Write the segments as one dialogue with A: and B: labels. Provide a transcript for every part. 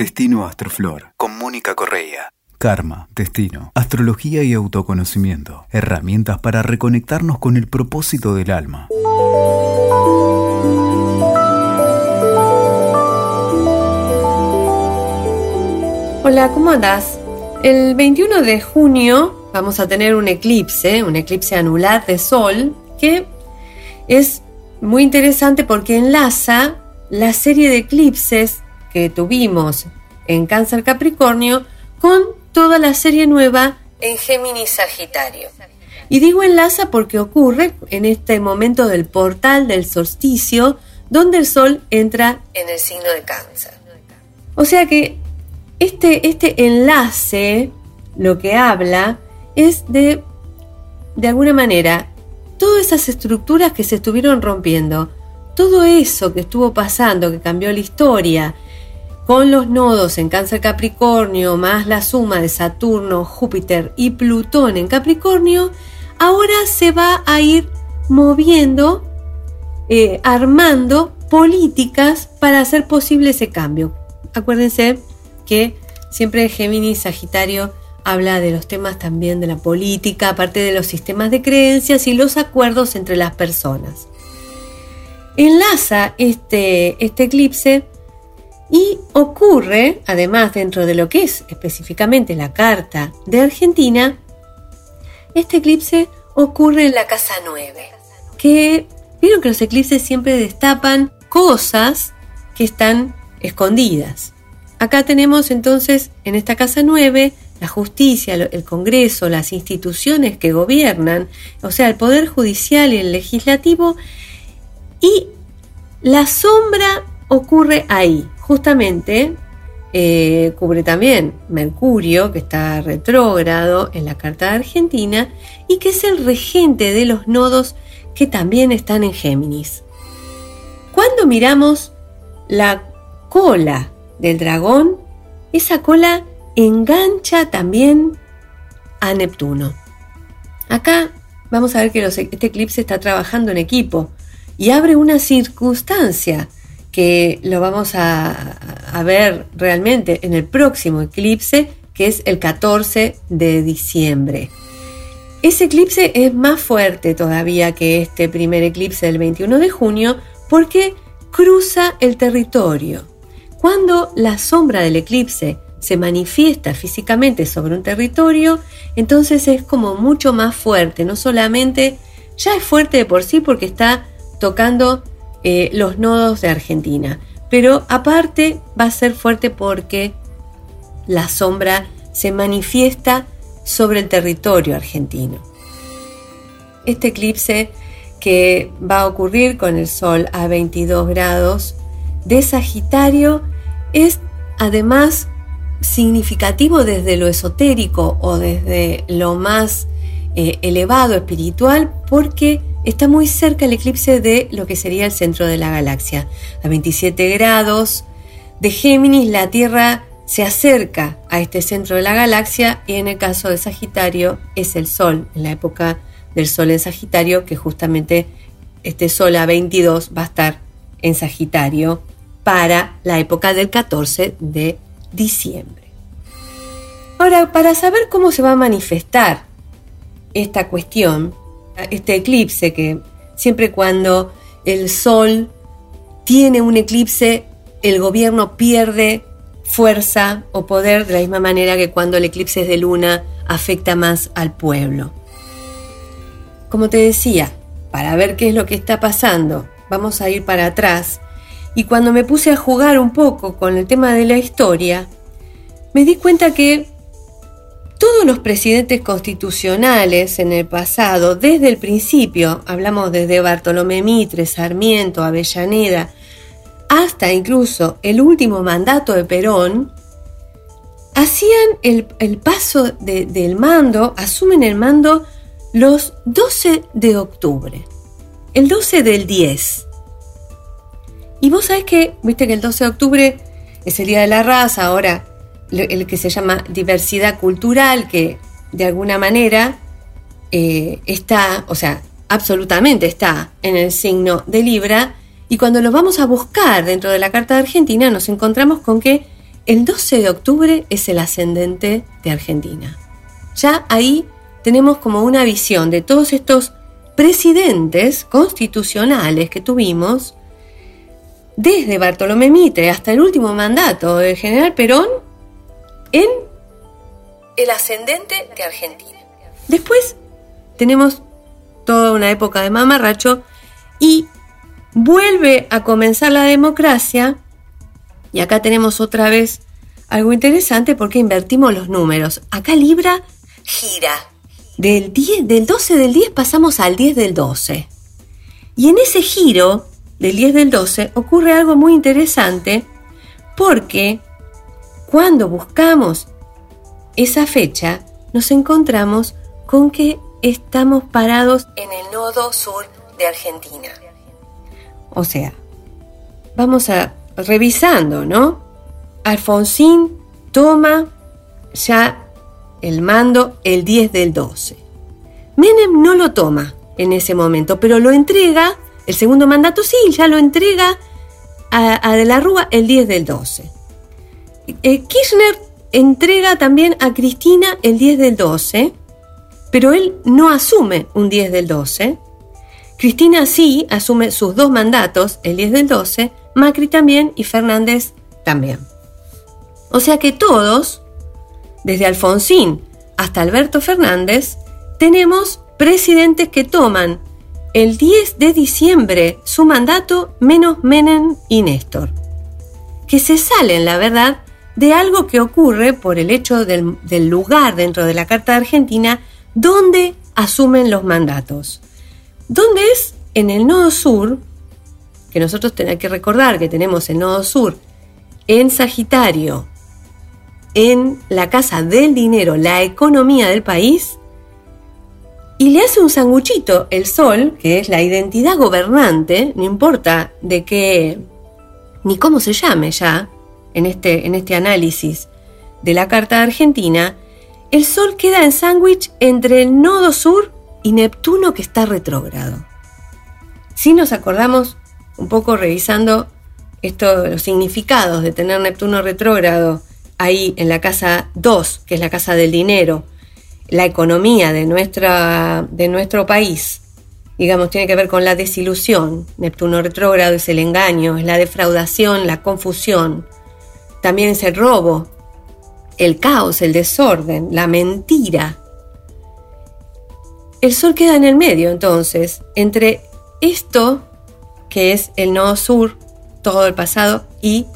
A: Destino Astroflor con Mónica Correa. Karma, destino, astrología y autoconocimiento. Herramientas para reconectarnos con el propósito del alma.
B: Hola, ¿cómo andás? El 21 de junio vamos a tener un eclipse, un eclipse anular de Sol, que es muy interesante porque enlaza la serie de eclipses que tuvimos en Cáncer Capricornio con toda la serie nueva en Géminis Sagitario. Y digo enlaza porque ocurre en este momento del portal del solsticio, donde el Sol entra en el signo de Cáncer. O sea que este, este enlace lo que habla es de, de alguna manera, todas esas estructuras que se estuvieron rompiendo, todo eso que estuvo pasando, que cambió la historia, con los nodos en Cáncer Capricornio más la suma de Saturno, Júpiter y Plutón en Capricornio, ahora se va a ir moviendo, eh, armando políticas para hacer posible ese cambio. Acuérdense que siempre Géminis Sagitario habla de los temas también de la política, aparte de los sistemas de creencias y los acuerdos entre las personas. Enlaza este, este eclipse y ocurre, además dentro de lo que es específicamente la carta de Argentina, este eclipse ocurre en la casa 9, que vieron que los eclipses siempre destapan cosas que están escondidas. Acá tenemos entonces en esta casa 9 la justicia, el Congreso, las instituciones que gobiernan, o sea, el Poder Judicial y el Legislativo, y la sombra ocurre ahí, justamente eh, cubre también Mercurio, que está retrógrado en la carta de Argentina, y que es el regente de los nodos que también están en Géminis. Cuando miramos la cola del dragón, esa cola engancha también a Neptuno. Acá vamos a ver que este eclipse está trabajando en equipo y abre una circunstancia lo vamos a, ver realmente en el próximo eclipse, que es el 14 de diciembre. Ese eclipse es más fuerte todavía que este primer eclipse del 21 de junio porque cruza el territorio. Cuando la sombra del eclipse se manifiesta físicamente sobre un territorio, entonces es como mucho más fuerte, no solamente ya es fuerte de por sí porque está tocando eh, los nodos de Argentina. Pero aparte va a ser fuerte porque la sombra se manifiesta sobre el territorio argentino. Este eclipse que va a ocurrir con el Sol a 22 grados de Sagitario es además significativo desde lo esotérico o desde lo más eh, elevado espiritual porque está muy cerca el eclipse de lo que sería el centro de la galaxia. A 27 grados de Géminis, la Tierra se acerca a este centro de la galaxia y en el caso de Sagitario es el Sol, en la época del Sol en Sagitario, que justamente este Sol a 22 va a estar en Sagitario para la época del 14 de diciembre. Ahora, para saber cómo se va a manifestar esta cuestión, este eclipse, que siempre cuando el Sol tiene un eclipse, el gobierno pierde fuerza o poder de la misma manera que cuando el eclipse es de luna afecta más al pueblo. Como te decía, para ver qué es lo que está pasando, vamos a ir para atrás. Y cuando me puse a jugar un poco con el tema de la historia, me di cuenta que todos los presidentes constitucionales en el pasado, desde el principio, hablamos desde Bartolomé Mitre, Sarmiento, Avellaneda, hasta incluso el último mandato de Perón, hacían el, paso del mando, asumen el mando los 12 de octubre, el 12 del 10. Y vos sabés que, viste que el 12 de octubre es el Día de la Raza, ahora el que se llama diversidad cultural, que de alguna manera eh, está, o sea, absolutamente está en el signo de Libra, y cuando lo vamos a buscar dentro de la Carta de Argentina nos encontramos con que el 12 de octubre es el ascendente de Argentina. Ya ahí tenemos como una visión de todos estos presidentes constitucionales que tuvimos, desde Bartolomé Mitre hasta el último mandato del general Perón, en el ascendente de Argentina. Después tenemos toda una época de mamarracho y vuelve a comenzar la democracia y acá tenemos otra vez algo interesante porque invertimos los números. Acá Libra gira. Del, 10, del 12 del 10 pasamos al 10 del 12. Y en ese giro del 10 del 12 ocurre algo muy interesante porque cuando buscamos esa fecha nos encontramos con que estamos parados en el nodo sur de Argentina. O sea, vamos a revisando, ¿no? Alfonsín toma ya el mando el 10 del 12. Menem no lo toma en ese momento, pero lo entrega, el segundo mandato sí, ya lo entrega a, De la Rúa el 10 del 12. Eh, Kirchner entrega también a Cristina el 10 del 12, pero él no asume un 10 del 12. Cristina sí asume sus dos mandatos, el 10 del 12, Macri también y Fernández también. O sea que todos, desde Alfonsín hasta Alberto Fernández, tenemos presidentes que toman el 10 de diciembre su mandato menos Menem y Néstor, que se salen, la verdad, de algo que ocurre por el hecho del, lugar dentro de la Carta de Argentina donde asumen los mandatos. ¿Dónde es? En el nodo sur, que nosotros tenemos que recordar que tenemos el nodo sur en Sagitario, en la casa del dinero, la economía del país, y le hace un sanguchito el sol, que es la identidad gobernante, no importa de qué, ni cómo se llame ya, en este, en este análisis de la Carta de Argentina, el sol queda en sándwich entre el nodo sur y Neptuno que está retrógrado. Si nos acordamos un poco revisando esto, los significados de tener Neptuno retrógrado ahí en la casa 2, que es la casa del dinero, la economía de, nuestra, de nuestro país, digamos, tiene que ver con la desilusión. Neptuno retrógrado es el engaño, es la defraudación, la confusión. También es el robo, el caos, el desorden, la mentira. El sol queda en el medio, entonces, entre esto que es el nodo sur, todo el pasado, y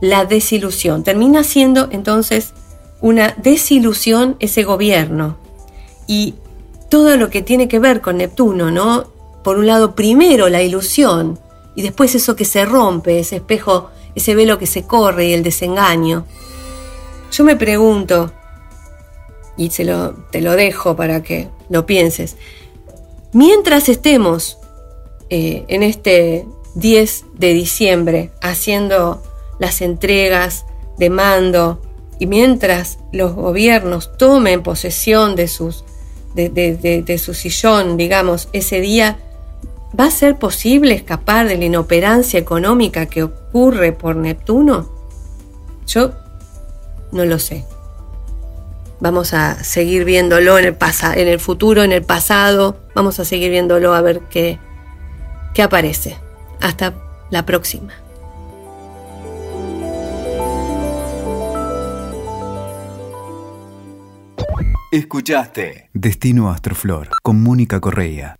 B: la desilusión. Termina siendo entonces una desilusión ese gobierno. Y todo lo que tiene que ver con Neptuno, ¿no? Por un lado, primero la ilusión, y después eso que se rompe, ese espejo, ese velo que se corre y el desengaño. Yo me pregunto, y se lo, te lo dejo para que lo pienses, mientras estemos eh, en este 10 de diciembre haciendo las entregas de mando y mientras los gobiernos tomen posesión de, sus, de, su sillón, digamos, ese día, ¿va a ser posible escapar de la inoperancia económica que ocurre por Neptuno? Yo no lo sé. Vamos a seguir viéndolo en el, en el futuro, en el pasado. Vamos a seguir viéndolo a ver qué, que aparece. Hasta la próxima.
A: Escuchaste Destino Astroflor con Mónica Correa.